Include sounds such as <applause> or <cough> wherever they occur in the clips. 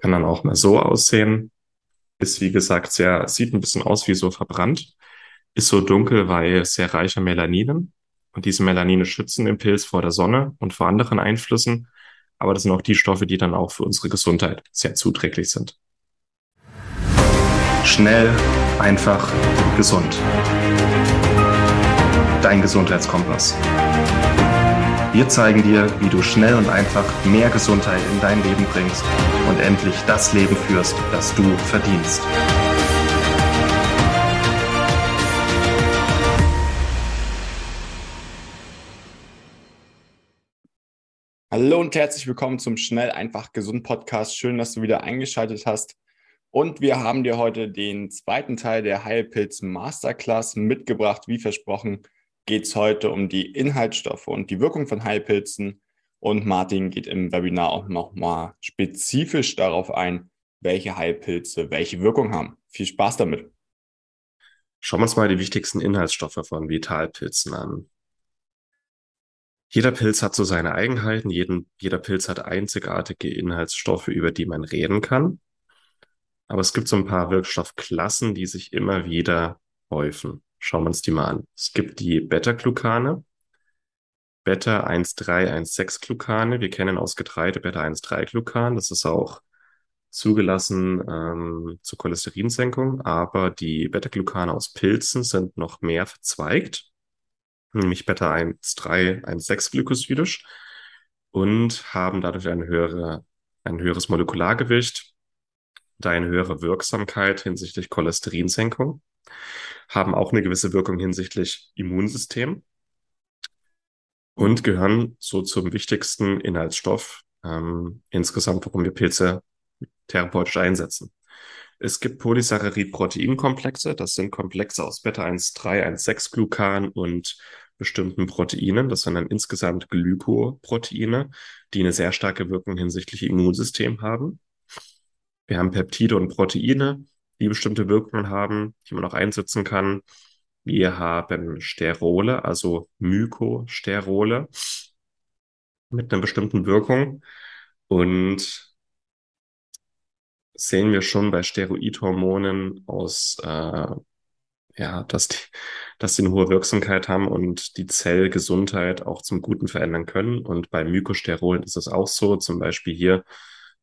Kann dann auch mal so aussehen. Ist wie gesagt sehr, sieht ein bisschen aus wie so verbrannt. Ist so dunkel, weil sehr reicher Melaninen. Und diese Melanine schützen den Pilz vor der Sonne und vor anderen Einflüssen. Aber das sind auch die Stoffe, die dann auch für unsere Gesundheit sehr zuträglich sind. Schnell, einfach, gesund. Dein Gesundheitskompass. Wir zeigen dir, wie du schnell und einfach mehr Gesundheit in dein Leben bringst und endlich das Leben führst, das du verdienst. Hallo und herzlich willkommen zum Schnell, einfach, gesund Podcast. Schön, dass du wieder eingeschaltet hast. Und wir haben dir heute den zweiten Teil der Heilpilz Masterclass mitgebracht, wie versprochen geht es heute um die Inhaltsstoffe und die Wirkung von Heilpilzen. Und Martin geht im Webinar auch nochmal spezifisch darauf ein, welche Heilpilze welche Wirkung haben. Viel Spaß damit. Schauen wir uns mal die wichtigsten Inhaltsstoffe von Vitalpilzen an. Jeder Pilz hat so seine Eigenheiten, jeden, jeder Pilz hat einzigartige Inhaltsstoffe, über die man reden kann. Aber es gibt so ein paar Wirkstoffklassen, die sich immer wieder häufen. Schauen wir uns die mal an. Es gibt die Beta-Glucane, Beta-1,3,1,6-Glucane. Wir kennen aus Getreide Beta-1,3-Glucan. Das ist auch zugelassen ähm, zur Cholesterinsenkung. Aber die Beta-Glucane aus Pilzen sind noch mehr verzweigt, nämlich Beta-1,3,1,6-Glykosidisch und haben dadurch eine höhere, ein höheres Molekulargewicht, da eine höhere Wirksamkeit hinsichtlich Cholesterinsenkung haben auch eine gewisse Wirkung hinsichtlich Immunsystem und gehören so zum wichtigsten Inhaltsstoff ähm, insgesamt, warum wir Pilze therapeutisch einsetzen. Es gibt Polysaccharid-Proteinkomplexe. Das sind Komplexe aus Beta-1,3-1,6-Glucan und bestimmten Proteinen. Das sind dann insgesamt Glykoproteine, die eine sehr starke Wirkung hinsichtlich Immunsystem haben. Wir haben Peptide und Proteine, die bestimmte Wirkungen haben, die man auch einsetzen kann. Wir haben Sterole, also Mykosterole mit einer bestimmten Wirkung. Und sehen wir schon bei Steroidhormonen aus, äh, ja, dass die, dass die eine hohe Wirksamkeit haben und die Zellgesundheit auch zum Guten verändern können. Und bei Mykosterolen ist es auch so, zum Beispiel hier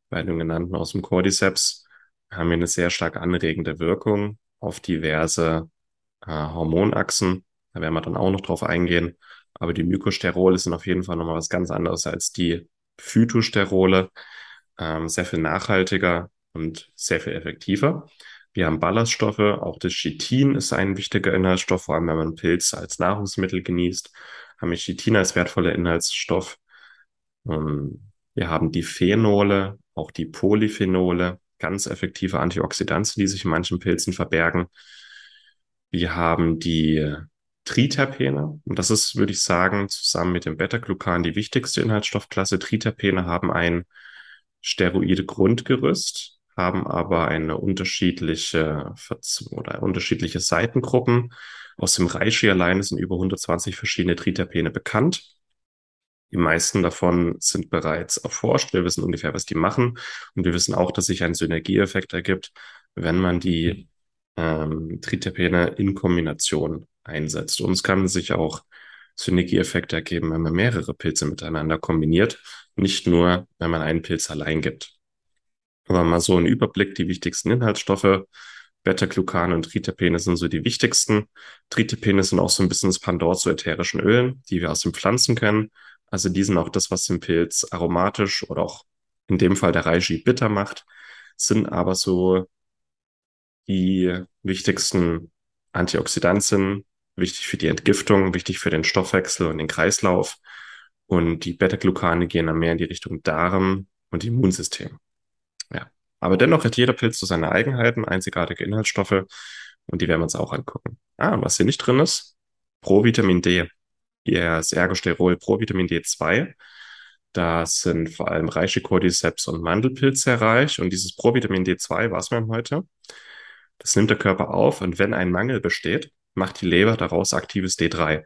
bei dem genannten aus dem Cordyceps haben wir eine sehr stark anregende Wirkung auf diverse äh, Hormonachsen. Da werden wir dann auch noch drauf eingehen. Aber die Mykosterole sind auf jeden Fall nochmal was ganz anderes als die Phytosterole. Ähm, sehr viel nachhaltiger und sehr viel effektiver. Wir haben Ballaststoffe, auch das Chitin ist ein wichtiger Inhaltsstoff, vor allem wenn man Pilz als Nahrungsmittel genießt, haben wir Chitin als wertvoller Inhaltsstoff. Ähm, wir haben die Phenole, auch die Polyphenole, ganz effektive Antioxidantien, die sich in manchen Pilzen verbergen. Wir haben die Triterpene. Und das ist, würde ich sagen, zusammen mit dem Beta-Glucan die wichtigste Inhaltsstoffklasse. Triterpene haben ein steroide Grundgerüst, haben aber eine unterschiedliche oder unterschiedliche Seitengruppen. Aus dem Reishi alleine sind über 120 verschiedene Triterpene bekannt. Die meisten davon sind bereits erforscht. Wir wissen ungefähr, was die machen. Und wir wissen auch, dass sich ein Synergieeffekt ergibt, wenn man die ähm, Triterpene in Kombination einsetzt. Und es kann sich auch Synergieeffekte ergeben, wenn man mehrere Pilze miteinander kombiniert, nicht nur, wenn man einen Pilz allein gibt. Aber mal so ein Überblick, die wichtigsten Inhaltsstoffe. Beta-Glucan und Triterpene sind so die wichtigsten. Triterpene sind auch so ein bisschen das Pandor zu ätherischen Ölen, die wir aus den Pflanzen kennen. Also die sind auch das, was den Pilz aromatisch oder auch in dem Fall der Reishi bitter macht, sind aber so die wichtigsten Antioxidantien, wichtig für die Entgiftung, wichtig für den Stoffwechsel und den Kreislauf. Und die Beta-Glucane gehen dann mehr in die Richtung Darm und Immunsystem. Ja. Aber dennoch hat jeder Pilz so seine Eigenheiten, einzigartige Inhaltsstoffe und die werden wir uns auch angucken. Ah, was hier nicht drin ist, Provitamin D das Ergosterol Provitamin D2. Da sind vor allem reiche Cordyceps und Mandelpilz sehr reich. Und dieses Provitamin D2, was wir haben heute, das nimmt der Körper auf. Und wenn ein Mangel besteht, macht die Leber daraus aktives D3.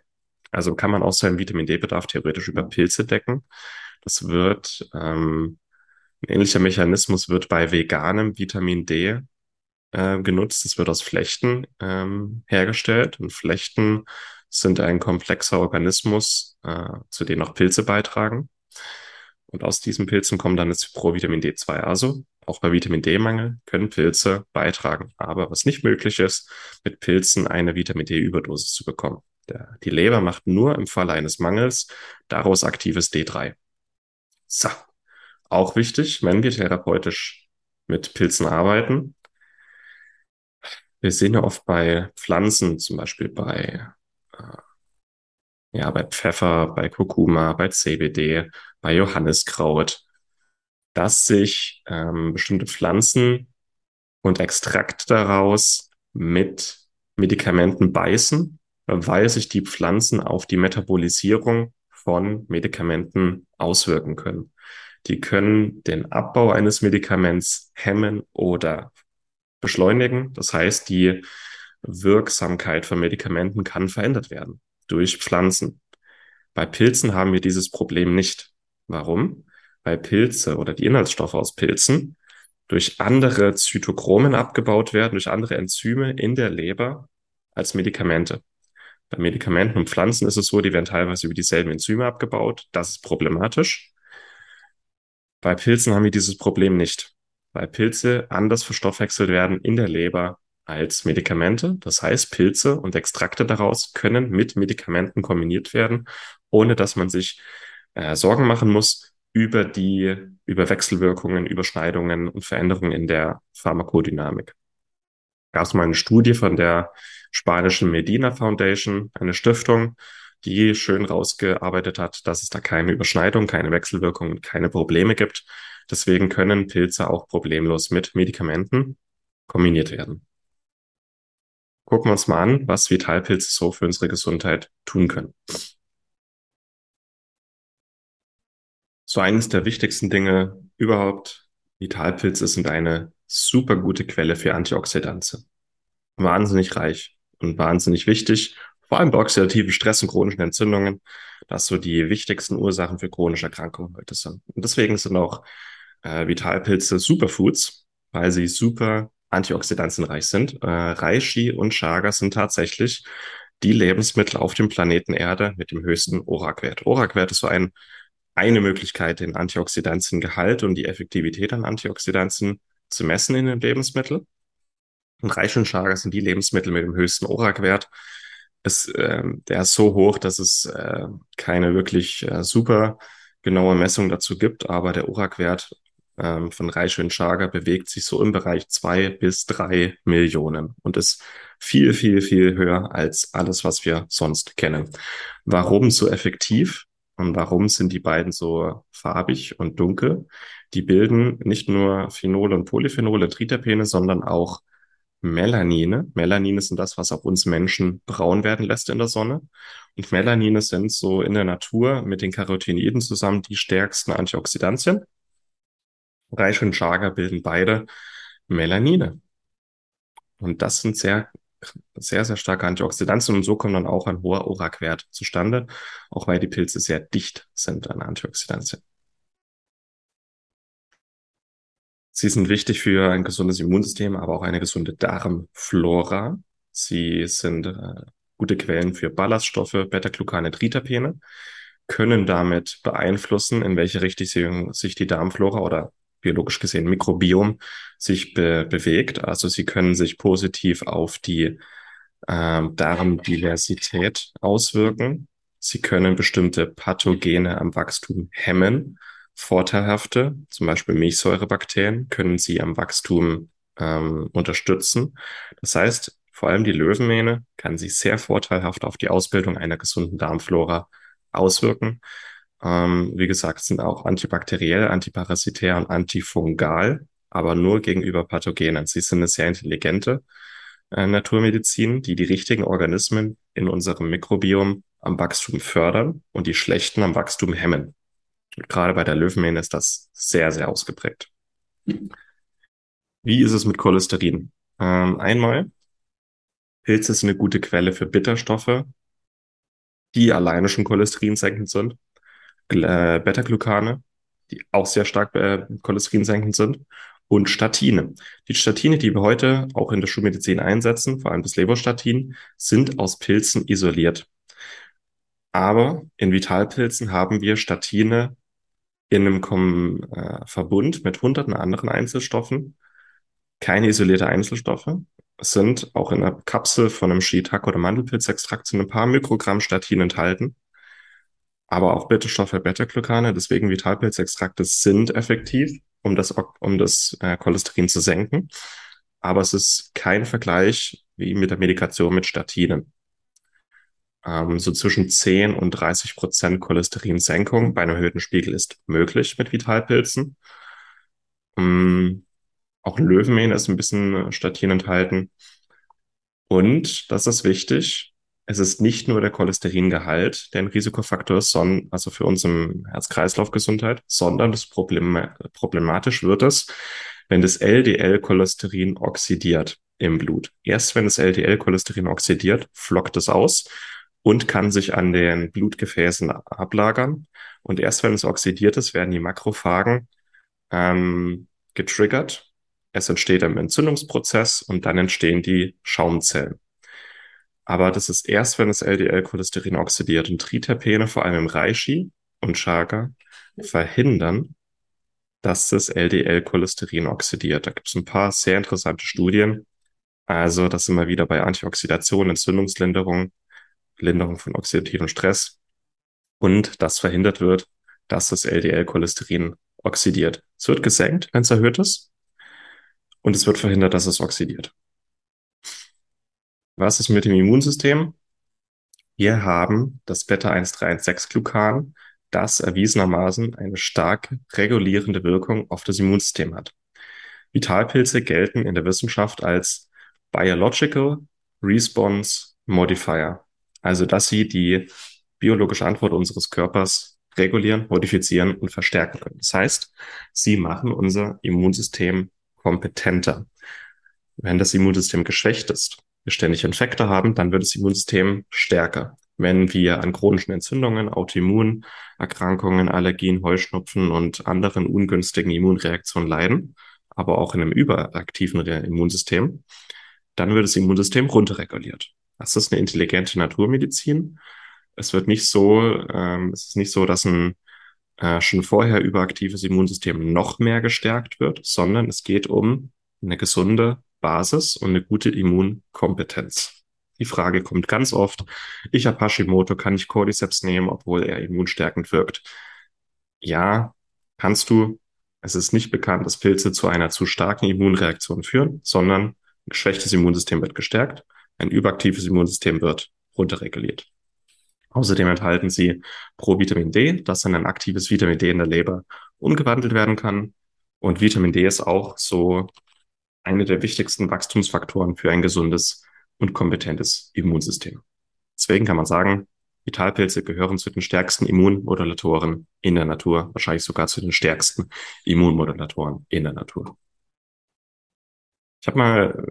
Also kann man auch seinen Vitamin D-Bedarf theoretisch über Pilze decken. Das wird ähm, Ein ähnlicher Mechanismus wird bei veganem Vitamin D äh, genutzt. Es wird aus Flechten ähm, hergestellt und Flechten sind ein komplexer Organismus, äh, zu dem auch Pilze beitragen. Und aus diesen Pilzen kommt dann das Provitamin D2. Also auch bei Vitamin D-Mangel können Pilze beitragen. Aber was nicht möglich ist, mit Pilzen eine Vitamin D-Überdosis zu bekommen. Der, die Leber macht nur im Falle eines Mangels daraus aktives D3. So. Auch wichtig, wenn wir therapeutisch mit Pilzen arbeiten. Wir sehen ja oft bei Pflanzen, zum Beispiel bei, ja, bei Pfeffer, bei Kurkuma, bei CBD, bei Johanniskraut, dass sich ähm, bestimmte Pflanzen und Extrakt daraus mit Medikamenten beißen, weil sich die Pflanzen auf die Metabolisierung von Medikamenten auswirken können. Die können den Abbau eines Medikaments hemmen oder beschleunigen. Das heißt, die Wirksamkeit von Medikamenten kann verändert werden durch Pflanzen. Bei Pilzen haben wir dieses Problem nicht. Warum? Weil Pilze oder die Inhaltsstoffe aus Pilzen durch andere Zytochromen abgebaut werden, durch andere Enzyme in der Leber als Medikamente. Bei Medikamenten und Pflanzen ist es so, die werden teilweise über dieselben Enzyme abgebaut. Das ist problematisch. Bei Pilzen haben wir dieses Problem nicht, weil Pilze anders verstoffwechselt werden in der Leber als Medikamente. Das heißt, Pilze und Extrakte daraus können mit Medikamenten kombiniert werden, ohne dass man sich äh, Sorgen machen muss über die, über Wechselwirkungen, Überschneidungen und Veränderungen in der Pharmakodynamik. Gab es mal eine Studie von der spanischen Medina Foundation, eine Stiftung, die schön rausgearbeitet hat, dass es da keine Überschneidung, keine Wechselwirkung, keine Probleme gibt. Deswegen können Pilze auch problemlos mit Medikamenten kombiniert werden. Gucken wir uns mal an, was Vitalpilze so für unsere Gesundheit tun können. So eines der wichtigsten Dinge überhaupt, Vitalpilze sind eine super gute Quelle für Antioxidantien. Wahnsinnig reich und wahnsinnig wichtig, vor allem bei oxidativen Stress und chronischen Entzündungen, das so die wichtigsten Ursachen für chronische Erkrankungen heute sind. Und deswegen sind auch äh, Vitalpilze Superfoods, weil sie super antioxidantienreich sind. Äh, Reishi und Chaga sind tatsächlich die Lebensmittel auf dem Planeten Erde mit dem höchsten ORAC-Wert. ORAC-Wert ist so ein eine Möglichkeit, den Antioxidantiengehalt und die Effektivität an Antioxidantien zu messen in den Lebensmitteln. Und Reich und Chaga sind die Lebensmittel mit dem höchsten ORAC-Wert. äh, der ist so hoch, dass es äh, keine wirklich äh, super genaue Messung dazu gibt, aber der ORAC-Wert ähm, von Reich und Chaga bewegt sich so im Bereich zwei bis drei Millionen und ist viel, viel, viel höher als alles, was wir sonst kennen. Warum so effektiv? Und warum sind die beiden so farbig und dunkel? Die bilden nicht nur Phenole und Polyphenole, Triterpene, sondern auch Melanine. Melanine sind das, was auch uns Menschen braun werden lässt in der Sonne. Und Melanine sind so in der Natur mit den Carotinoiden zusammen die stärksten Antioxidantien. Reich und Chaga bilden beide Melanine. Und das sind sehr sehr, sehr starke Antioxidantien und so kommt dann auch ein hoher ORAC-Wert zustande, auch weil die Pilze sehr dicht sind an Antioxidantien. Sie sind wichtig für ein gesundes Immunsystem, aber auch eine gesunde Darmflora. Sie sind äh, gute Quellen für Ballaststoffe, Beta-Glucane, Tritapene, können damit beeinflussen, in welche Richtung sich die Darmflora oder biologisch gesehen Mikrobiom sich be bewegt. Also sie können sich positiv auf die äh, Darmdiversität auswirken. Sie können bestimmte Pathogene am Wachstum hemmen. Vorteilhafte, zum Beispiel Milchsäurebakterien, können sie am Wachstum ähm, unterstützen. Das heißt, vor allem die Löwenmähne kann sich sehr vorteilhaft auf die Ausbildung einer gesunden Darmflora auswirken. Ähm, wie gesagt, sind auch antibakteriell, antiparasitär und antifungal, aber nur gegenüber Pathogenen. Sie sind eine sehr intelligente äh, Naturmedizin, die die richtigen Organismen in unserem Mikrobiom am Wachstum fördern und die schlechten am Wachstum hemmen. Und gerade bei der Löwenmähne ist das sehr, sehr ausgeprägt. Wie ist es mit Cholesterin? Ähm, einmal, Pilze sind eine gute Quelle für Bitterstoffe, die alleine schon cholesterinsenkend sind. Äh, Beta-Glucane, die auch sehr stark äh, cholesterinsenkend sind, und Statine. Die Statine, die wir heute auch in der Schulmedizin einsetzen, vor allem das Leberstatin, sind aus Pilzen isoliert. Aber in Vitalpilzen haben wir Statine in einem Kom äh, Verbund mit hunderten anderen Einzelstoffen, keine isolierte Einzelstoffe. Es sind auch in einer Kapsel von einem Shiitake oder Mandelpilzextrakt sind ein paar Mikrogramm Statin enthalten, aber auch Bitterstoffe, Beta-Glucane. Deswegen Vitalpilzextrakte sind effektiv, um das, um das äh, Cholesterin zu senken. Aber es ist kein Vergleich wie mit der Medikation mit Statinen. Ähm, so zwischen 10 und 30 Prozent Cholesterinsenkung bei einem erhöhten Spiegel ist möglich mit Vitalpilzen. Ähm, auch Löwenmähen ist ein bisschen Statin enthalten. Und, das ist wichtig, es ist nicht nur der Cholesteringehalt, der ein Risikofaktor ist, sondern, also für uns im Herz-Kreislauf-Gesundheit, sondern das Problem, problematisch wird es, wenn das LDL-Cholesterin oxidiert im Blut. Erst wenn das LDL-Cholesterin oxidiert, flockt es aus und kann sich an den Blutgefäßen ablagern. Und erst wenn es oxidiert ist, werden die Makrophagen ähm, getriggert. Es entsteht ein Entzündungsprozess und dann entstehen die Schaumzellen. Aber das ist erst, wenn das LDL-Cholesterin oxidiert. Und Triterpene, vor allem im Reishi und Chaga, verhindern, dass das LDL-Cholesterin oxidiert. Da gibt es ein paar sehr interessante Studien. Also, das sind wir wieder bei Antioxidation, Entzündungslinderung, Linderung von oxidativen Stress und das verhindert wird, dass das LDL-Cholesterin oxidiert. Es wird gesenkt, wenn es erhöht ist und es wird verhindert, dass es oxidiert. Was ist mit dem Immunsystem? Wir haben das Beta-136-Glucan, das erwiesenermaßen eine stark regulierende Wirkung auf das Immunsystem hat. Vitalpilze gelten in der Wissenschaft als Biological Response Modifier. Also, dass sie die biologische Antwort unseres Körpers regulieren, modifizieren und verstärken können. Das heißt, sie machen unser Immunsystem kompetenter. Wenn das Immunsystem geschwächt ist, wir ständig Infekte haben, dann wird das Immunsystem stärker. Wenn wir an chronischen Entzündungen, Autoimmunerkrankungen, Allergien, Heuschnupfen und anderen ungünstigen Immunreaktionen leiden, aber auch in einem überaktiven Immunsystem, dann wird das Immunsystem runterreguliert. Das ist eine intelligente Naturmedizin. Es wird nicht so, ähm, es ist nicht so, dass ein äh, schon vorher überaktives Immunsystem noch mehr gestärkt wird, sondern es geht um eine gesunde Basis und eine gute Immunkompetenz. Die Frage kommt ganz oft, ich habe Hashimoto, kann ich Cordyceps nehmen, obwohl er immunstärkend wirkt? Ja, kannst du. Es ist nicht bekannt, dass Pilze zu einer zu starken Immunreaktion führen, sondern ein geschwächtes Immunsystem wird gestärkt ein überaktives Immunsystem wird runterreguliert. Außerdem enthalten sie Provitamin D, das in ein aktives Vitamin D in der Leber umgewandelt werden kann. Und Vitamin D ist auch so eine der wichtigsten Wachstumsfaktoren für ein gesundes und kompetentes Immunsystem. Deswegen kann man sagen, Vitalpilze gehören zu den stärksten Immunmodulatoren in der Natur, wahrscheinlich sogar zu den stärksten Immunmodulatoren in der Natur. Ich habe mal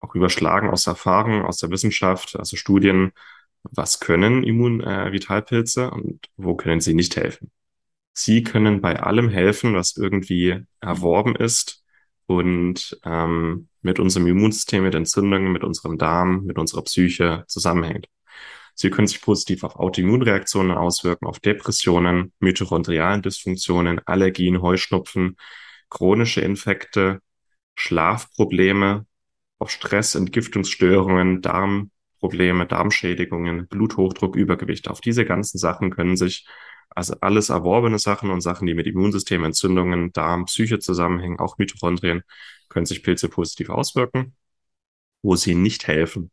auch überschlagen aus Erfahrung, aus der Wissenschaft, also Studien, was können Immunvitalpilze äh, und wo können sie nicht helfen. Sie können bei allem helfen, was irgendwie erworben ist und ähm, mit unserem Immunsystem, mit Entzündungen, mit unserem Darm, mit unserer Psyche zusammenhängt. Sie können sich positiv auf Autoimmunreaktionen auswirken, auf Depressionen, mitochondrialen Dysfunktionen, Allergien, Heuschnupfen, chronische Infekte, Schlafprobleme, auf Stress, Entgiftungsstörungen, Darmprobleme, Darmschädigungen, Bluthochdruck, Übergewicht. Auf diese ganzen Sachen können sich also alles erworbene Sachen und Sachen, die mit Immunsystem, Entzündungen, Darm, Psyche zusammenhängen, auch Mitochondrien, können sich Pilze positiv auswirken, wo sie nicht helfen.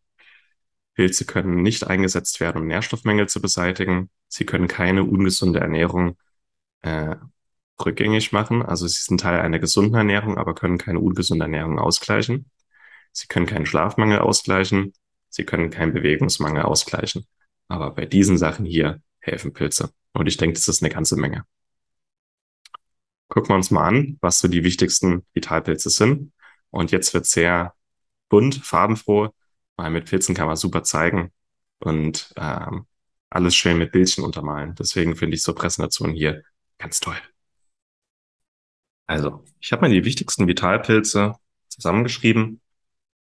Pilze können nicht eingesetzt werden, um Nährstoffmängel zu beseitigen. Sie können keine ungesunde Ernährung äh, rückgängig machen. Also sie sind Teil einer gesunden Ernährung, aber können keine ungesunde Ernährung ausgleichen. Sie können keinen Schlafmangel ausgleichen. Sie können keinen Bewegungsmangel ausgleichen. Aber bei diesen Sachen hier helfen Pilze. Und ich denke, das ist eine ganze Menge. Gucken wir uns mal an, was so die wichtigsten Vitalpilze sind. Und jetzt wird sehr bunt, farbenfroh, weil mit Pilzen kann man super zeigen und ähm, alles schön mit Bildchen untermalen. Deswegen finde ich so Präsentationen hier ganz toll. Also, ich habe mal die wichtigsten Vitalpilze zusammengeschrieben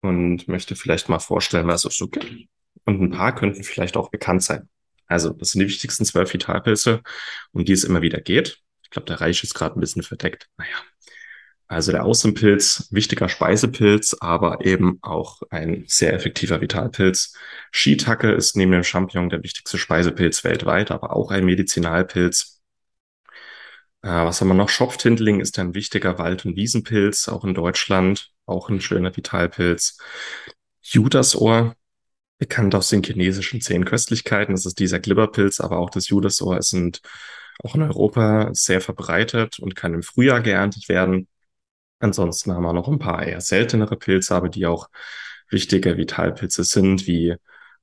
und möchte vielleicht mal vorstellen, was es so gibt. Und ein paar könnten vielleicht auch bekannt sein. Also, das sind die wichtigsten zwölf Vitalpilze, um die es immer wieder geht. Ich glaube, der Reich ist gerade ein bisschen verdeckt. Naja. Also der Außenpilz, wichtiger Speisepilz, aber eben auch ein sehr effektiver Vitalpilz. Shiitake ist neben dem Champignon der wichtigste Speisepilz weltweit, aber auch ein Medizinalpilz. Äh, was haben wir noch? Schopftindling ist ein wichtiger Wald- und Wiesenpilz, auch in Deutschland, auch ein schöner Vitalpilz. Judasohr, bekannt aus den chinesischen zehn Köstlichkeiten, das ist dieser Glibberpilz, aber auch das Judasohr sind auch in Europa sehr verbreitet und kann im Frühjahr geerntet werden. Ansonsten haben wir noch ein paar eher seltenere Pilze, aber die auch wichtige Vitalpilze sind, wie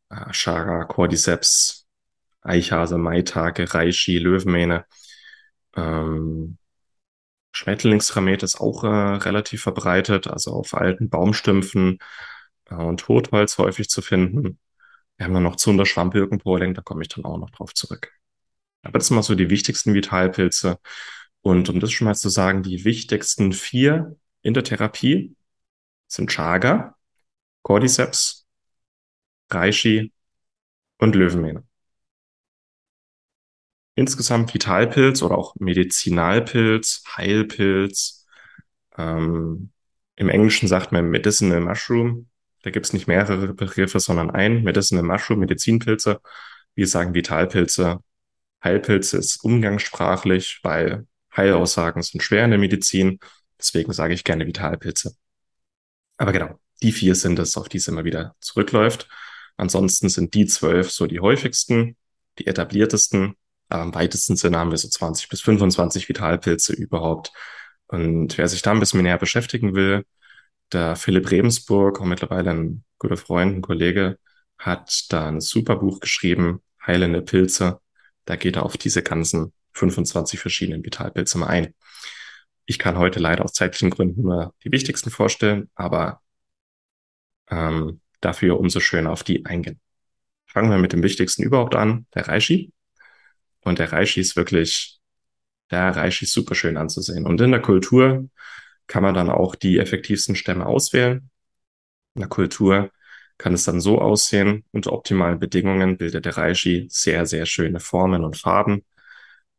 äh, Chaga, Cordyceps, Eichhase, Maitake, Reishi, Löwenmähne. Ähm, Schmetterlingsramet ist auch äh, relativ verbreitet, also auf alten Baumstümpfen und Totholz häufig zu finden. Wir haben dann noch Zunder, Schwammwirkenpoling, da komme ich dann auch noch drauf zurück. Aber das sind mal so die wichtigsten Vitalpilze. Und um das schon mal zu sagen, die wichtigsten vier in der Therapie sind Chaga, Cordyceps, Reishi und Löwenmähne. Insgesamt Vitalpilz oder auch Medizinalpilz, Heilpilz. Ähm, Im Englischen sagt man Medicinal Mushroom. Da gibt es nicht mehrere Begriffe, sondern ein Medicinal Mushroom, Medizinpilze. Wir sagen Vitalpilze. Heilpilze ist umgangssprachlich, weil Heilaussagen sind schwer in der Medizin. Deswegen sage ich gerne Vitalpilze. Aber genau, die vier sind es, auf die es immer wieder zurückläuft. Ansonsten sind die zwölf so die häufigsten, die etabliertesten. Aber im weitesten Sinne haben wir so 20 bis 25 Vitalpilze überhaupt. Und wer sich da ein bisschen näher beschäftigen will, der Philipp Rebensburg, auch mittlerweile ein guter Freund, ein Kollege, hat da ein super Buch geschrieben, Heilende Pilze. Da geht er auf diese ganzen 25 verschiedenen Vitalpilze mal ein. Ich kann heute leider aus zeitlichen Gründen nur die wichtigsten vorstellen, aber ähm, dafür umso schöner auf die eingehen. Fangen wir mit dem wichtigsten überhaupt an, der Reishi. Und der Reishi ist wirklich, der Reishi ist super schön anzusehen. Und in der Kultur kann man dann auch die effektivsten Stämme auswählen. In der Kultur kann es dann so aussehen, unter optimalen Bedingungen bildet der Reishi sehr, sehr schöne Formen und Farben.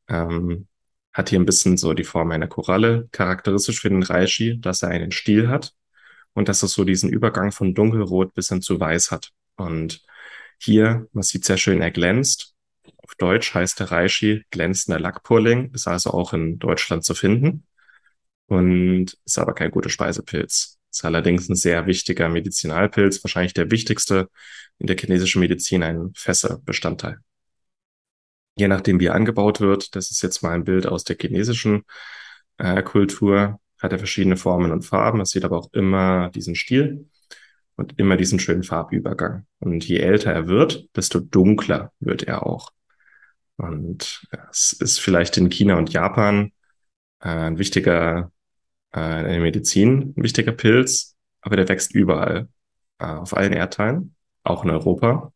Ähm, hat hier ein bisschen so die Form einer Koralle, charakteristisch für den Reishi, dass er einen Stiel hat und dass es so diesen Übergang von dunkelrot bis hin zu weiß hat. Und hier, man sieht sehr schön, er glänzt. Auf Deutsch heißt der Reishi glänzender Lackpurling, ist also auch in Deutschland zu finden und ist aber kein guter Speisepilz. Ist allerdings ein sehr wichtiger Medizinalpilz, wahrscheinlich der wichtigste in der chinesischen Medizin, ein fester Bestandteil je nachdem, wie er angebaut wird. Das ist jetzt mal ein Bild aus der chinesischen äh, Kultur. Hat er verschiedene Formen und Farben. Es sieht aber auch immer diesen Stil und immer diesen schönen Farbübergang. Und je älter er wird, desto dunkler wird er auch. Und es ist vielleicht in China und Japan äh, ein wichtiger, äh, in der Medizin ein wichtiger Pilz, aber der wächst überall, äh, auf allen Erdteilen, auch in Europa.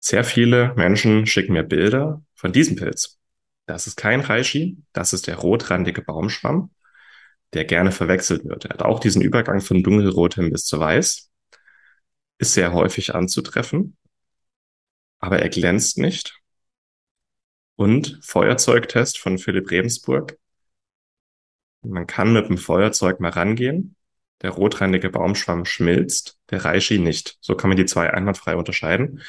Sehr viele Menschen schicken mir Bilder von diesem Pilz. Das ist kein Reishi, das ist der rotrandige Baumschwamm, der gerne verwechselt wird. Er hat auch diesen Übergang von dunkelrot hin bis zu weiß, ist sehr häufig anzutreffen, aber er glänzt nicht. Und Feuerzeugtest von Philipp Rebensburg. Man kann mit dem Feuerzeug mal rangehen. Der rotrandige Baumschwamm schmilzt, der Reishi nicht. So kann man die zwei einwandfrei unterscheiden.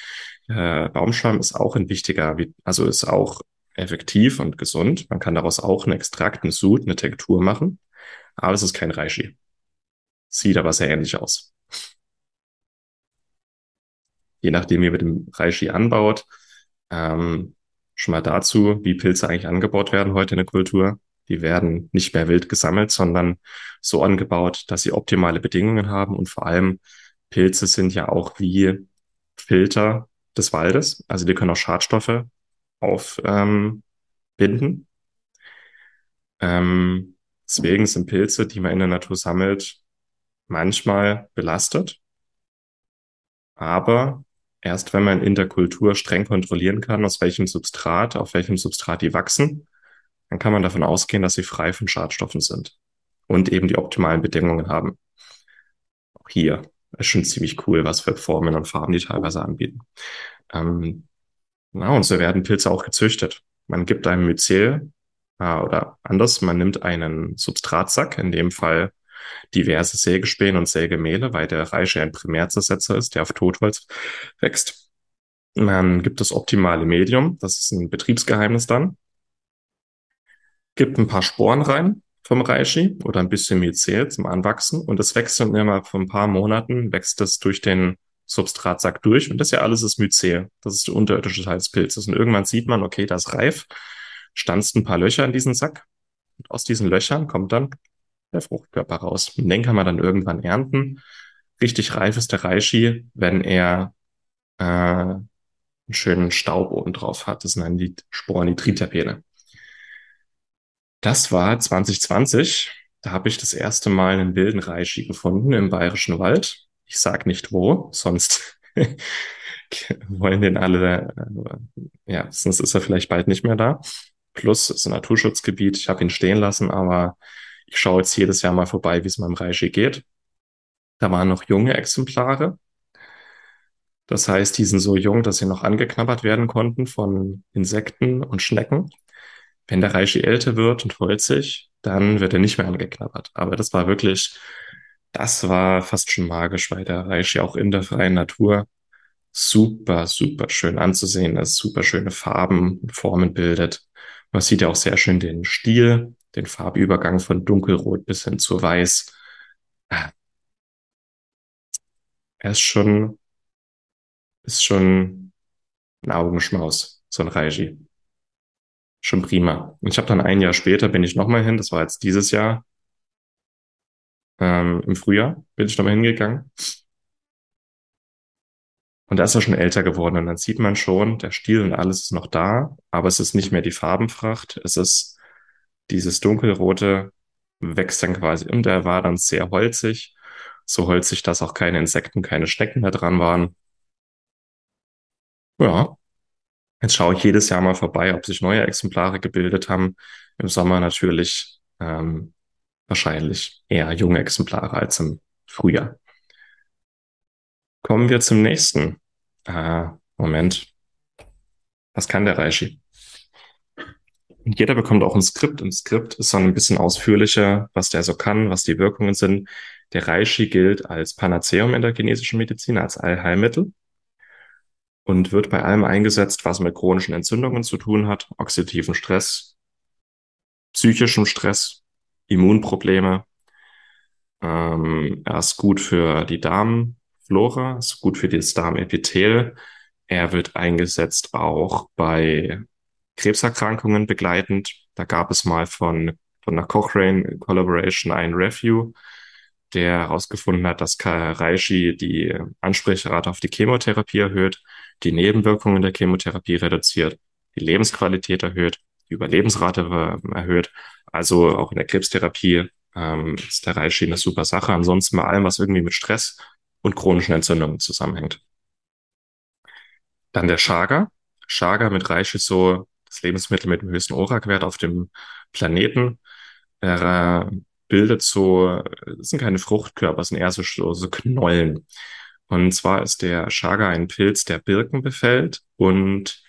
Äh, Baumschwamm ist auch ein wichtiger, also ist auch effektiv und gesund. Man kann daraus auch einen Extrakt, einen Sud, eine Tektur machen. Aber es ist kein Reishi. Sieht aber sehr ähnlich aus. Je nachdem, wie man den Reishi anbaut, ähm, schon mal dazu, wie Pilze eigentlich angebaut werden heute in der Kultur. Die werden nicht mehr wild gesammelt, sondern so angebaut, dass sie optimale Bedingungen haben. Und vor allem Pilze sind ja auch wie Filter des Waldes. Also die können auch Schadstoffe aufbinden. Ähm, ähm, deswegen sind Pilze, die man in der Natur sammelt, manchmal belastet. Aber erst wenn man in der Kultur streng kontrollieren kann, aus welchem Substrat, auf welchem Substrat die wachsen, dann kann man davon ausgehen, dass sie frei von Schadstoffen sind und eben die optimalen Bedingungen haben. Auch hier ist schon ziemlich cool, was für Formen und Farben die teilweise anbieten. Ähm, na, und so werden Pilze auch gezüchtet. Man gibt einem Myzel äh, oder anders, man nimmt einen Substratsack, in dem Fall diverse Sägespäne und Sägemehle, weil der Reiche ein Primärzersetzer ist, der auf Totholz wächst. Man gibt das optimale Medium, das ist ein Betriebsgeheimnis dann. Gibt ein paar Sporen rein vom Reishi oder ein bisschen Myzel zum Anwachsen und es wächst dann immer vor ein paar Monaten, wächst das durch den Substratsack durch und das ja alles ist Myzel. Das ist der unterirdische Teil des Pilzes. Und irgendwann sieht man, okay, das ist reif, stanzt ein paar Löcher in diesen Sack und aus diesen Löchern kommt dann der Fruchtkörper raus. Und den kann man dann irgendwann ernten. Richtig reif ist der Reishi, wenn er äh, einen schönen Staub oben drauf hat. Das sind dann die Sporenitritterpene. Das war 2020. Da habe ich das erste Mal einen wilden Reishi gefunden im Bayerischen Wald. Ich sag nicht wo, sonst <laughs> wollen den alle, äh, ja, sonst ist er vielleicht bald nicht mehr da. Plus, es ist ein Naturschutzgebiet. Ich habe ihn stehen lassen, aber ich schaue jetzt jedes Jahr mal vorbei, wie es meinem Reishi geht. Da waren noch junge Exemplare. Das heißt, die sind so jung, dass sie noch angeknabbert werden konnten von Insekten und Schnecken. Wenn der Reishi älter wird und holzig, dann wird er nicht mehr angeknabbert. Aber das war wirklich, das war fast schon magisch, weil der Reishi auch in der freien Natur super, super schön anzusehen ist, super schöne Farben und Formen bildet. Man sieht ja auch sehr schön den Stiel, den Farbübergang von dunkelrot bis hin zu weiß. Er ist schon, ist schon ein Augenschmaus, so ein Reishi. Schon prima. Ich habe dann ein Jahr später bin ich nochmal hin, das war jetzt dieses Jahr, ähm, im Frühjahr bin ich nochmal hingegangen. Und da ist er schon älter geworden und dann sieht man schon, der Stiel und alles ist noch da, aber es ist nicht mehr die Farbenfracht, es ist dieses dunkelrote wächst dann quasi und der war dann sehr holzig, so holzig, dass auch keine Insekten, keine Schnecken mehr dran waren. Ja, jetzt schaue ich jedes Jahr mal vorbei, ob sich neue Exemplare gebildet haben. Im Sommer natürlich ähm, wahrscheinlich eher junge Exemplare als im Frühjahr. Kommen wir zum nächsten. Äh, Moment. Was kann der Reishi? Und jeder bekommt auch ein Skript. Ein Skript ist dann ein bisschen ausführlicher, was der so kann, was die Wirkungen sind. Der Reishi gilt als Panaceum in der chinesischen Medizin, als Allheilmittel und wird bei allem eingesetzt, was mit chronischen Entzündungen zu tun hat, oxidativen Stress, psychischem Stress, Immunprobleme. Ähm, er ist gut für die Darmflora, ist gut für das Darmepithel. Er wird eingesetzt auch bei Krebserkrankungen begleitend. Da gab es mal von, von der Cochrane Collaboration ein Review, der herausgefunden hat, dass Reishi die Ansprechrate auf die Chemotherapie erhöht, die Nebenwirkungen der Chemotherapie reduziert, die Lebensqualität erhöht, die Überlebensrate erhöht. Also auch in der Krebstherapie ähm, ist der Reishi eine super Sache. Ansonsten bei allem, was irgendwie mit Stress und chronischen Entzündungen zusammenhängt. Dann der Chaga. Chaga mit Reishi so das Lebensmittel mit dem höchsten ORAC-Wert auf dem Planeten. Er bildet so, das sind keine Fruchtkörper, es sind eher so, so Knollen. Und zwar ist der Chaga ein Pilz, der Birken befällt und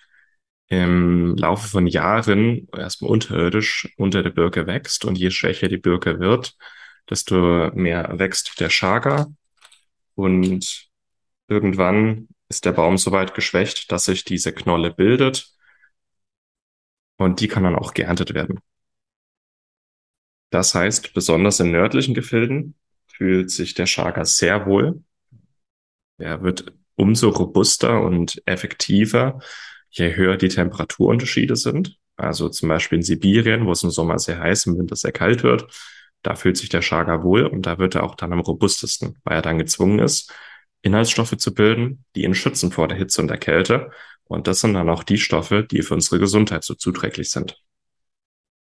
im Laufe von Jahren erstmal unterirdisch unter der Birke wächst. Und je schwächer die Birke wird, desto mehr wächst der Chaga. Und irgendwann ist der Baum so weit geschwächt, dass sich diese Knolle bildet und die kann dann auch geerntet werden. Das heißt, besonders in nördlichen Gefilden fühlt sich der Chaga sehr wohl. Er wird umso robuster und effektiver, je höher die Temperaturunterschiede sind. Also zum Beispiel in Sibirien, wo es im Sommer sehr heiß, im Winter sehr kalt wird. Da fühlt sich der Chaga wohl und da wird er auch dann am robustesten, weil er dann gezwungen ist, Inhaltsstoffe zu bilden, die ihn schützen vor der Hitze und der Kälte und das sind dann auch die Stoffe, die für unsere Gesundheit so zuträglich sind.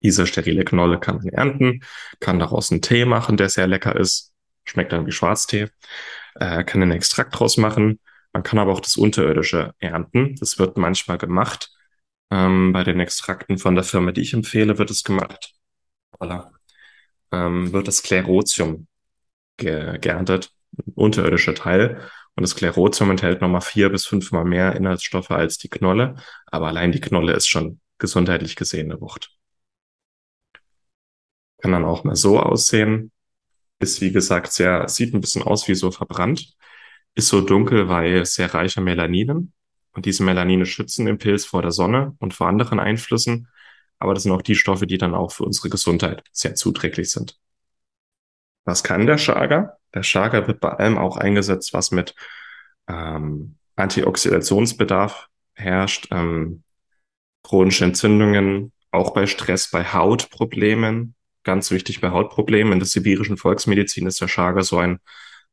Diese sterile Knolle kann man ernten, kann daraus einen Tee machen, der sehr lecker ist, schmeckt dann wie Schwarztee, äh, kann einen Extrakt draus machen. Man kann aber auch das Unterirdische ernten. Das wird manchmal gemacht Ähm, bei den Extrakten von der Firma, die ich empfehle, wird es gemacht. Voilà. Ähm, wird das Klerotium ge geerntet, unterirdischer Teil. Und das Klerotium enthält nochmal vier bis fünfmal mehr Inhaltsstoffe als die Knolle. Aber allein die Knolle ist schon gesundheitlich gesehen eine Wucht. Kann dann auch mal so aussehen. Ist wie gesagt sehr, sieht ein bisschen aus wie so verbrannt. Ist so dunkel, weil sehr reicher Melaninen. Und diese Melanine schützen den Pilz vor der Sonne und vor anderen Einflüssen. Aber das sind auch die Stoffe, die dann auch für unsere Gesundheit sehr zuträglich sind. Was kann der Chaga? Der Chaga wird bei allem auch eingesetzt, was mit ähm, Antioxidationsbedarf herrscht, ähm, chronische Entzündungen, auch bei Stress, bei Hautproblemen. Ganz wichtig bei Hautproblemen. In der sibirischen Volksmedizin ist der Chaga so ein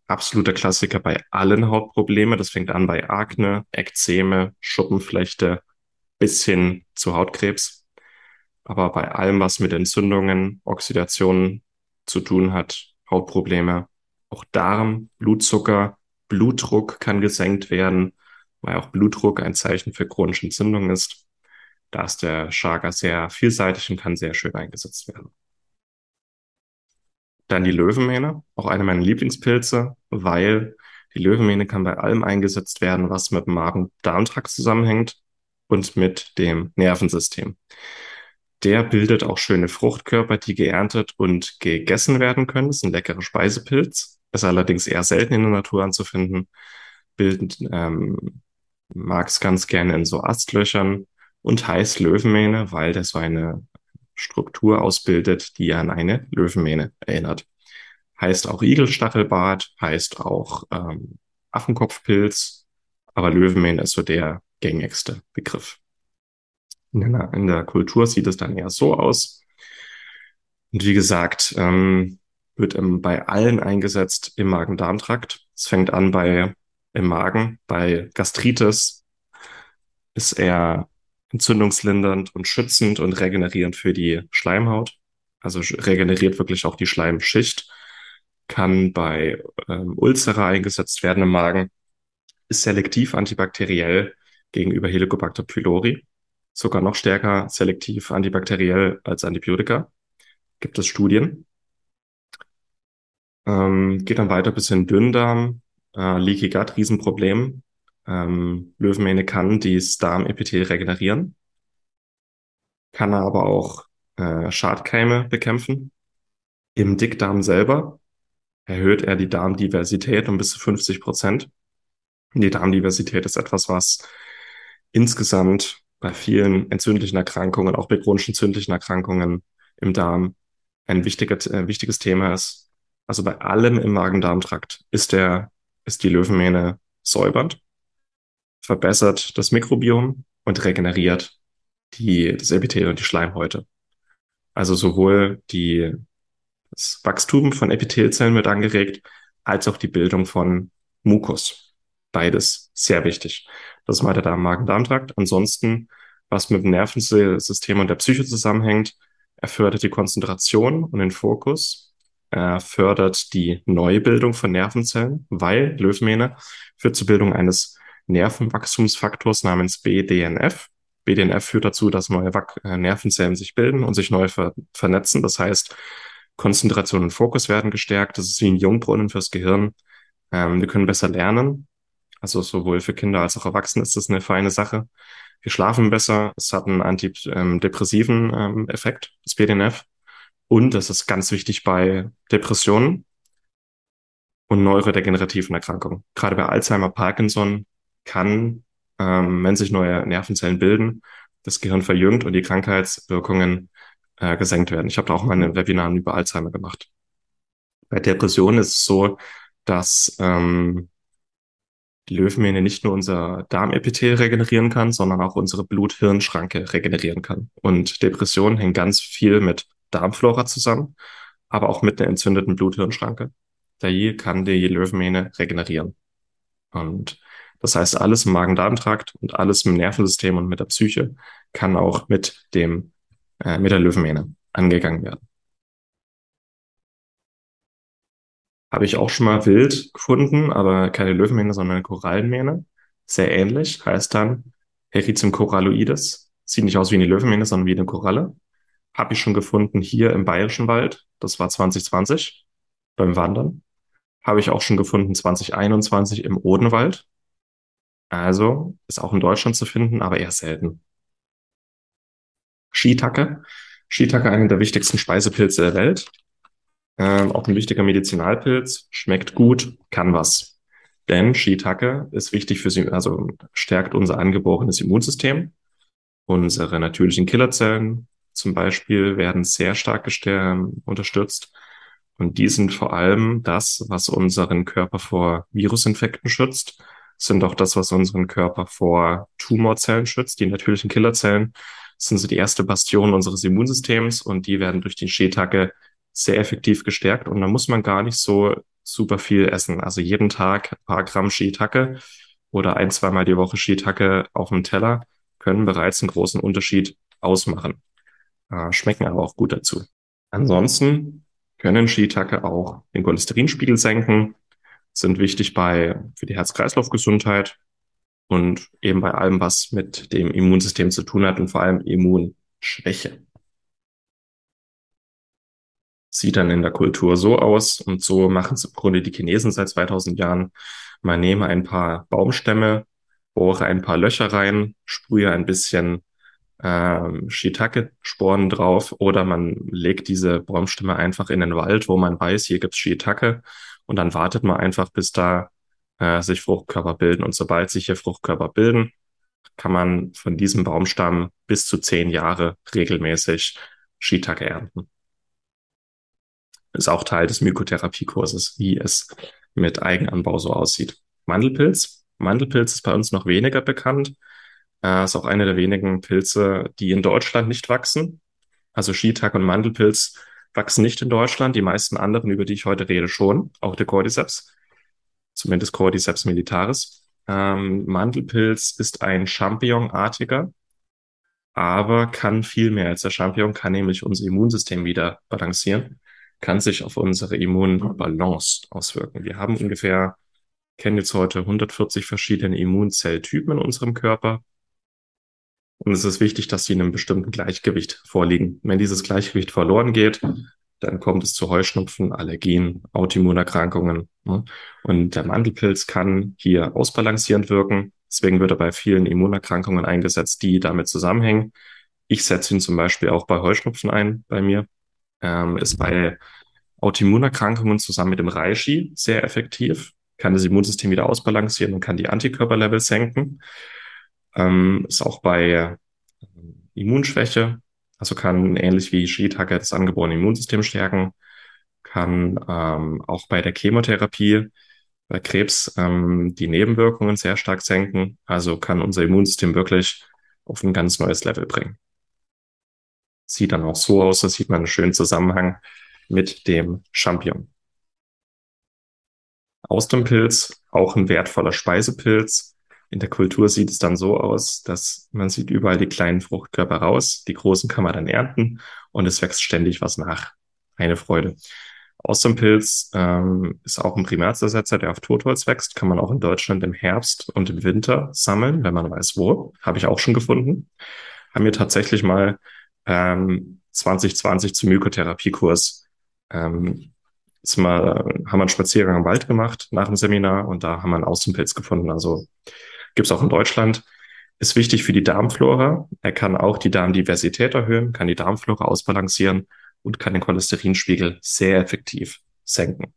absoluter Klassiker bei allen Hautproblemen. Das fängt an bei Akne, Ekzeme, Schuppenflechte bis hin zu Hautkrebs. Aber bei allem, was mit Entzündungen, Oxidationen zu tun hat, Hautprobleme, auch Darm, Blutzucker, Blutdruck kann gesenkt werden, weil auch Blutdruck ein Zeichen für chronische Entzündung ist. Da ist der Chaga sehr vielseitig und kann sehr schön eingesetzt werden. Dann die Löwenmähne, auch eine meiner Lieblingspilze, weil die Löwenmähne kann bei allem eingesetzt werden, was mit dem Magen-Darm-Trakt zusammenhängt und mit dem Nervensystem. Der bildet auch schöne Fruchtkörper, die geerntet und gegessen werden können. Das ist ein leckerer Speisepilz. Ist allerdings eher selten in der Natur anzufinden. Bildet, ähm, mag es ganz gerne in so Astlöchern und heißt Löwenmähne, weil der so eine Struktur ausbildet, die an eine Löwenmähne erinnert. Heißt auch Igelstachelbart, heißt auch ähm, Affenkopfpilz, aber Löwenmähne ist so der gängigste Begriff. In der, in der Kultur sieht es dann eher so aus. Und wie gesagt, ähm, wird im, bei allen eingesetzt im Magen-Darm-Trakt. Es fängt an bei im Magen, bei Gastritis ist er entzündungslindernd und schützend und regenerierend für die Schleimhaut. Also regeneriert wirklich auch die Schleimschicht. Kann bei ähm, Ulcera eingesetzt werden im Magen. Ist selektiv antibakteriell gegenüber Helicobacter pylori. Sogar noch stärker selektiv antibakteriell als Antibiotika. Gibt es Studien. Ähm, geht dann weiter bis in Dünndarm, äh, Leaky Gut, Riesenproblem. Ähm, Löwenmähne kann das Darmepithel regenerieren, kann aber auch äh, Schadkeime bekämpfen. Im Dickdarm selber erhöht er die Darmdiversität um bis zu 50 Prozent. Die Darmdiversität ist etwas, was insgesamt bei vielen entzündlichen Erkrankungen, auch bei chronischen entzündlichen Erkrankungen im Darm, ein wichtiger, äh, wichtiges Thema ist. Also bei allem im Magen-Darm-Trakt ist der, ist die Löwenmähne säubernd verbessert das Mikrobiom und regeneriert die, das Epithel und die Schleimhäute. Also sowohl die, das Wachstum von Epithelzellen wird angeregt, als auch die Bildung von Mukus. Beides sehr wichtig. Das ist mal der Magen-Darm-Trakt. Ansonsten, was mit dem Nervensystem und der Psyche zusammenhängt, er fördert die Konzentration und den Fokus. Er fördert die Neubildung von Nervenzellen, weil Löwenmähne führt zur Bildung eines Nervenwachstumsfaktors namens BDNF. BDNF führt dazu, dass neue äh, Nervenzellen sich bilden und sich neu ver vernetzen. Das heißt, Konzentration und Fokus werden gestärkt. Das ist wie ein Jungbrunnen fürs Gehirn. Ähm, wir können besser lernen. Also sowohl für Kinder als auch Erwachsene ist das eine feine Sache. Wir schlafen besser. Es hat einen antidepressiven ähm, Effekt, das BDNF. Und das ist ganz wichtig bei Depressionen und neurodegenerativen Erkrankungen. Gerade bei Alzheimer, Parkinson kann, ähm, wenn sich neue Nervenzellen bilden, das Gehirn verjüngt und die Krankheitswirkungen äh, gesenkt werden. Ich habe da auch mal ein Webinar über Alzheimer gemacht. Bei Depressionen ist es so, dass ähm, die Löwenmähne nicht nur unser Darmepithel regenerieren kann, sondern auch unsere Blut-Hirn-Schranke regenerieren kann. Und Depressionen hängen ganz viel mit Darmflora zusammen, aber auch mit einer entzündeten Blut-Hirn-Schranke. Da kann die Löwenmähne regenerieren. Und das heißt, alles im Magen-Darm-Trakt und alles im Nervensystem und mit der Psyche kann auch mit dem, äh, mit der Löwenmähne angegangen werden. Habe ich auch schon mal wild gefunden, aber keine Löwenmähne, sondern eine Korallenmähne. Sehr ähnlich, heißt dann Heritium coralloides. Sieht nicht aus wie eine Löwenmähne, sondern wie eine Koralle. Habe ich schon gefunden hier im Bayerischen Wald. Das war 2020 beim Wandern. Habe ich auch schon gefunden 2021 im Odenwald. Also ist auch in Deutschland zu finden, aber eher selten. Shiitake. Shiitake, einer der wichtigsten Speisepilze der Welt. Ähm, auch ein wichtiger Medizinalpilz. Schmeckt gut, kann was. Denn Shiitake ist wichtig für sie, also stärkt unser angeborenes Immunsystem. Unsere natürlichen Killerzellen zum Beispiel werden sehr stark unterstützt. Und die sind vor allem das, was unseren Körper vor Virusinfekten schützt, sind auch das, was unseren Körper vor Tumorzellen schützt. Die natürlichen Killerzellen sind so die erste Bastion unseres Immunsystems und die werden durch die Shiitake sehr effektiv gestärkt. Und da muss man gar nicht so super viel essen. Also jeden Tag ein paar Gramm Shiitake oder ein, zweimal die Woche Shiitake auf dem Teller können bereits einen großen Unterschied ausmachen. Äh, schmecken aber auch gut dazu. Ansonsten können Shiitake auch den Cholesterinspiegel senken, sind wichtig bei, für die Herz-Kreislauf-Gesundheit und eben bei allem, was mit dem Immunsystem zu tun hat und vor allem Immunschwäche. Sieht dann in der Kultur so aus und so machen es im Grunde die Chinesen seit 2000 Jahren. Man nehme ein paar Baumstämme, bohre ein paar Löcher rein, sprühe ein bisschen ähm, Shiitake-Sporen drauf oder man legt diese Baumstämme einfach in den Wald, wo man weiß, hier gibt's Shiitake und dann wartet man einfach, bis da äh, sich Fruchtkörper bilden. Und sobald sich hier Fruchtkörper bilden, kann man von diesem Baumstamm bis zu zehn Jahre regelmäßig Shiitake ernten. Ist auch Teil des Mykotherapiekurses, wie es mit Eigenanbau so aussieht. Mandelpilz. Mandelpilz ist bei uns noch weniger bekannt. Äh, ist auch eine der wenigen Pilze, die in Deutschland nicht wachsen. Also Shiitake und Mandelpilz wachsen nicht in Deutschland. Die meisten anderen, über die ich heute rede, schon. Auch der Cordyceps. Zumindest Cordyceps militaris. Ähm, Mandelpilz ist ein Champignonartiger, aber kann viel mehr als der Champignon, kann nämlich unser Immunsystem wieder balancieren, kann sich auf unsere Immunbalance auswirken. Wir haben ungefähr, kennen jetzt heute 140 verschiedene Immunzelltypen in unserem Körper. Und es ist wichtig, dass sie in einem bestimmten Gleichgewicht vorliegen. Wenn dieses Gleichgewicht verloren geht, dann kommt es zu Heuschnupfen, Allergien, Autoimmunerkrankungen. Ne? Und der Mandelpilz kann hier ausbalancierend wirken. Deswegen wird er bei vielen Immunerkrankungen eingesetzt, die damit zusammenhängen. Ich setze ihn zum Beispiel auch bei Heuschnupfen ein, bei mir. Ähm, ist bei Autoimmunerkrankungen zusammen mit dem Reishi sehr effektiv, kann das Immunsystem wieder ausbalancieren und kann die Antikörperlevel senken. Ähm, ist auch bei äh, Immunschwäche, also kann ähnlich wie Shiitake das angeborene Immunsystem stärken, kann ähm, auch bei der Chemotherapie bei Krebs ähm, die Nebenwirkungen sehr stark senken. Also kann unser Immunsystem wirklich auf ein ganz neues Level bringen. Sieht dann auch so aus, da sieht man einen schönen Zusammenhang mit dem Champignon. Austernpilz, auch ein wertvoller Speisepilz, in der Kultur sieht es dann so aus, dass man sieht überall die kleinen Fruchtkörper raus, die großen kann man dann ernten und es wächst ständig was nach. Eine Freude. Austernpilz ähm, ist auch ein Primärsersetzer, der auf Totholz wächst, kann man auch in Deutschland im Herbst und im Winter sammeln, wenn man weiß wo. Habe ich auch schon gefunden. Haben wir tatsächlich mal ähm, 2020 zum Mykotherapiekurs ähm, ist mal, haben wir einen Spaziergang im Wald gemacht nach dem Seminar und da haben wir einen Austernpilz gefunden. Also Gibt es auch in Deutschland. Ist wichtig für die Darmflora. Er kann auch die Darmdiversität erhöhen, kann die Darmflora ausbalancieren und kann den Cholesterinspiegel sehr effektiv senken.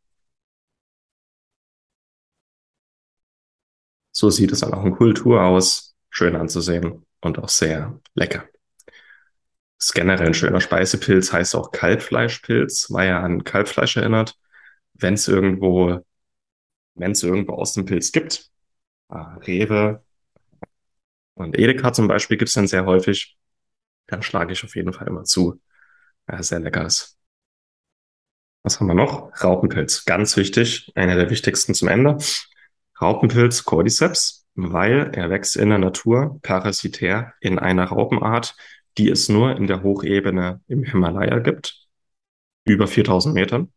So sieht es dann auch in Kultur aus. Schön anzusehen und auch sehr lecker. ist generell ein schöner Speisepilz, heißt auch Kalbfleischpilz, weil er an Kalbfleisch erinnert. Wenn es irgendwo, wenn es irgendwo aus dem Pilz gibt, Rewe und Edeka zum Beispiel gibt es dann sehr häufig. Dann schlage ich auf jeden Fall immer zu. Ja, sehr lecker ist. Was haben wir noch? Raupenpilz. Ganz wichtig. Einer der wichtigsten zum Ende. Raupenpilz Cordyceps, weil er wächst in der Natur parasitär in einer Raupenart, die es nur in der Hochebene im Himalaya gibt. Über 4000 Metern.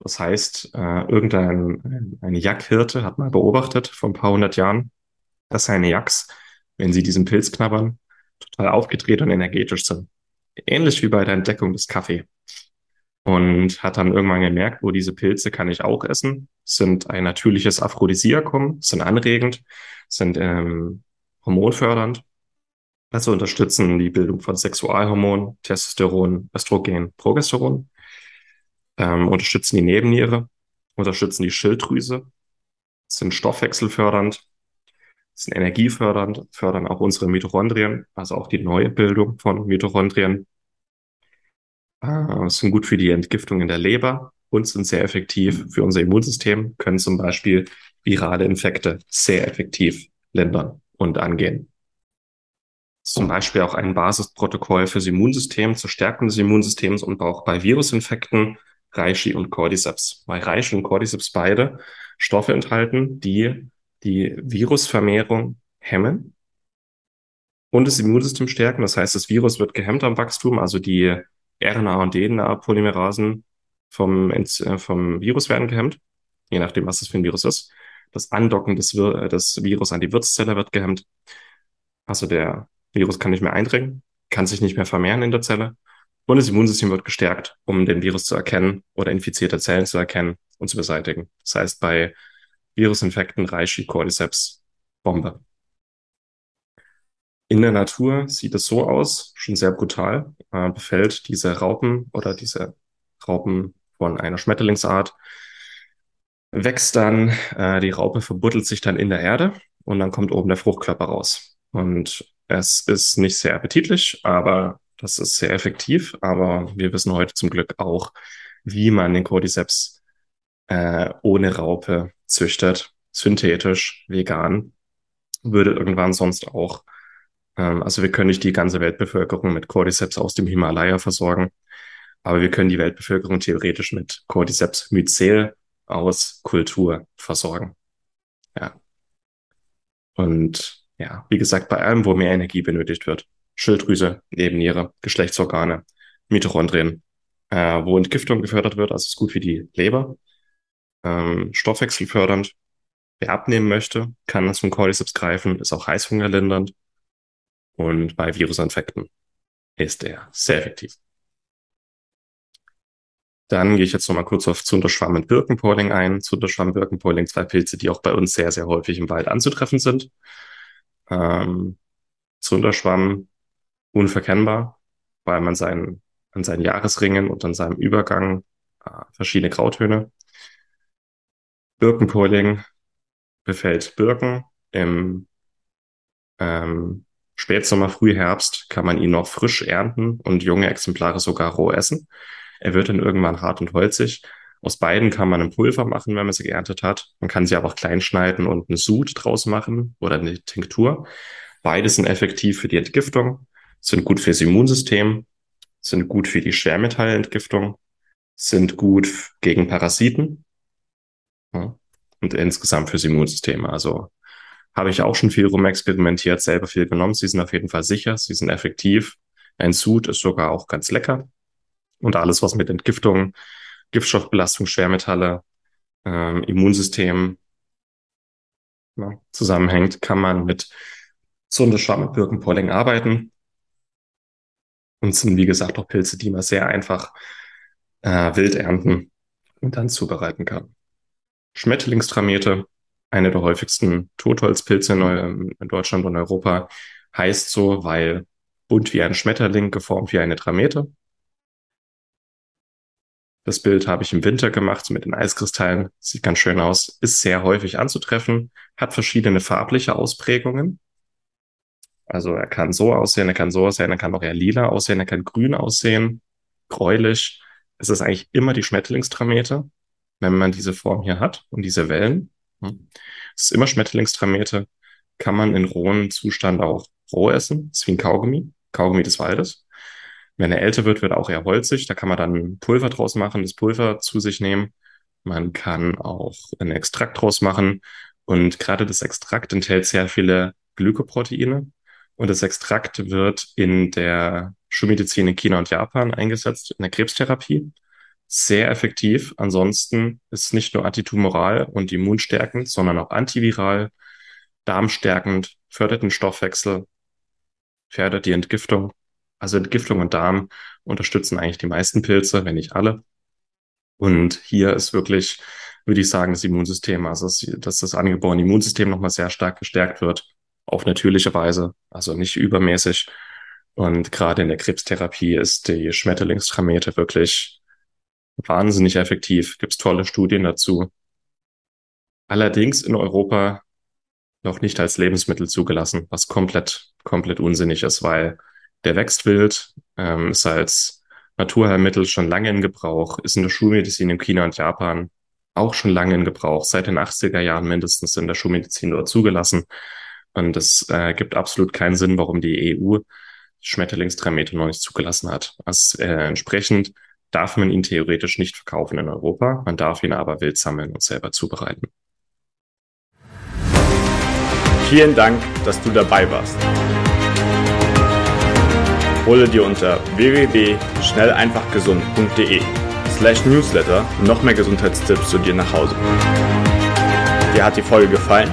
Das heißt, äh, irgendein eine Jackhirte hat mal beobachtet vor ein paar hundert Jahren, dass seine Jacks, wenn sie diesen Pilz knabbern, total aufgedreht und energetisch sind. Ähnlich wie bei der Entdeckung des Kaffee. Und hat dann irgendwann gemerkt, wo oh, diese Pilze kann ich auch essen, sind ein natürliches Aphrodisiakum, sind anregend, sind ähm, hormonfördernd, also unterstützen die Bildung von Sexualhormonen, Testosteron, Östrogen, Progesteron, ähm, unterstützen die Nebenniere, unterstützen die Schilddrüse, sind stoffwechselfördernd, sind energiefördernd, fördern auch unsere Mitochondrien, also auch die neue Bildung von Mitochondrien, äh, sind gut für die Entgiftung in der Leber und sind sehr effektiv für unser Immunsystem, können zum Beispiel virale Infekte sehr effektiv lindern und angehen. Zum Beispiel auch ein Basisprotokoll fürs Immunsystem zur Stärkung des Immunsystems und auch bei Virusinfekten Reishi und Cordyceps. Weil Reishi und Cordyceps beide Stoffe enthalten, die die Virusvermehrung hemmen und das Immunsystem stärken. Das heißt, das Virus wird gehemmt am Wachstum, also die RNA- und DNA-Polymerasen vom, äh, vom Virus werden gehemmt, je nachdem, was das für ein Virus ist. Das Andocken des, Vir äh, des Virus an die Wirtszelle wird gehemmt. Also der Virus kann nicht mehr eindringen, kann sich nicht mehr vermehren in der Zelle und das Immunsystem wird gestärkt, um den Virus zu erkennen oder infizierte Zellen zu erkennen und zu beseitigen. Das heißt, bei Virusinfekten Reishi, Cordyceps, Bombe. In der Natur sieht es so aus, schon sehr brutal, äh, befällt diese Raupen oder diese Raupen von einer Schmetterlingsart, wächst dann, äh, die Raupe verbuddelt sich dann in der Erde und dann kommt oben der Fruchtkörper raus. Und es ist nicht sehr appetitlich, aber das ist sehr effektiv, aber wir wissen heute zum Glück auch, wie man den Cordyceps äh, ohne Raupe züchtet, synthetisch, vegan, würde irgendwann sonst auch, ähm, also wir können nicht die ganze Weltbevölkerung mit Cordyceps aus dem Himalaya versorgen, aber wir können die Weltbevölkerung theoretisch mit Cordyceps mycel aus Kultur versorgen. Ja. Und ja, wie gesagt, bei allem, wo mehr Energie benötigt wird. Schilddrüse, Nebenniere, Geschlechtsorgane, Mitochondrien, äh, wo Entgiftung gefördert wird, also ist gut für die Leber, ähm, stoffwechselfördernd. Wer abnehmen möchte, kann zum Cordyceps greifen, ist auch heißhungerlindernd. Und bei Virusinfekten ist er sehr effektiv. Dann gehe ich jetzt nochmal kurz auf Zunderschwamm und Birkenpolling ein. Zunderschwamm, Birkenpolling, zwei Pilze, die auch bei uns sehr, sehr häufig im Wald anzutreffen sind. Ähm, Zunderschwamm unverkennbar, weil man seinen, an seinen Jahresringen und an seinem Übergang äh, verschiedene Grautöne. Birkenpolling befällt Birken. Im ähm, Spätsommer, Frühherbst kann man ihn noch frisch ernten und junge Exemplare sogar roh essen. Er wird dann irgendwann hart und holzig. Aus beiden kann man ein Pulver machen, wenn man sie geerntet hat. Man kann sie aber auch klein schneiden und eine Sud draus machen oder eine Tinktur. Beide sind effektiv für die Entgiftung sind gut fürs Immunsystem, sind gut für die Schwermetallentgiftung, sind gut gegen Parasiten ja, und insgesamt fürs Immunsystem. Also habe ich auch schon viel rumexperimentiert, selber viel genommen. Sie sind auf jeden Fall sicher, sie sind effektiv. Ein Sud ist sogar auch ganz lecker. Und alles, was mit Entgiftung, Giftstoffbelastung, Schwermetalle, ähm, Immunsystem ja, zusammenhängt, kann man mit Zundeschwamm und Birkenpolling arbeiten. Und sind, wie gesagt, auch Pilze, die man sehr einfach äh, wild ernten und dann zubereiten kann. Schmetterlingstramete, eine der häufigsten Totholzpilze in, in Deutschland und Europa, heißt so, weil bunt wie ein Schmetterling, geformt wie eine Tramete. Das Bild habe ich im Winter gemacht mit den Eiskristallen. Sieht ganz schön aus. Ist sehr häufig anzutreffen. Hat verschiedene farbliche Ausprägungen. Also er kann so aussehen, er kann so aussehen, er kann auch eher lila aussehen, er kann grün aussehen, gräulich. Es ist eigentlich immer die Schmetterlingstramete, wenn man diese Form hier hat und diese Wellen. Es ist immer Schmetterlingstramete, kann man in rohem Zustand auch roh essen. Das ist wie ein Kaugummi, Kaugummi des Waldes. Wenn er älter wird, wird er auch eher holzig. Da kann man dann Pulver draus machen, das Pulver zu sich nehmen. Man kann auch einen Extrakt draus machen. Und gerade das Extrakt enthält sehr viele Glykoproteine. Und das Extrakt wird in der Schulmedizin in China und Japan eingesetzt, in der Krebstherapie. Sehr effektiv. Ansonsten ist nicht nur antitumoral und immunstärkend, sondern auch antiviral, darmstärkend, fördert den Stoffwechsel, fördert die Entgiftung. Also Entgiftung und Darm unterstützen eigentlich die meisten Pilze, wenn nicht alle. Und hier ist wirklich, würde ich sagen, das Immunsystem, also dass das angeborene Immunsystem nochmal sehr stark gestärkt wird, auf natürliche Weise, also nicht übermäßig. Und gerade in der Krebstherapie ist die Schmetterlingstramete wirklich wahnsinnig effektiv. Gibt es tolle Studien dazu. Allerdings in Europa noch nicht als Lebensmittel zugelassen, was komplett, komplett unsinnig ist, weil der wächst wild, ähm, ist als Naturheilmittel schon lange in Gebrauch, ist in der Schulmedizin in China und Japan auch schon lange in Gebrauch, seit den 80er Jahren mindestens in der Schulmedizin dort zugelassen. Und es äh, gibt absolut keinen Sinn, warum die EU Schmetterlingstramete noch nicht zugelassen hat. Also, äh, entsprechend darf man ihn theoretisch nicht verkaufen in Europa, man darf ihn aber wild sammeln und selber zubereiten. Vielen Dank, dass du dabei warst. Hole dir unter www.schnelleinfachgesund.de slash newsletter noch mehr Gesundheitstipps zu dir nach Hause. Dir hat die Folge gefallen?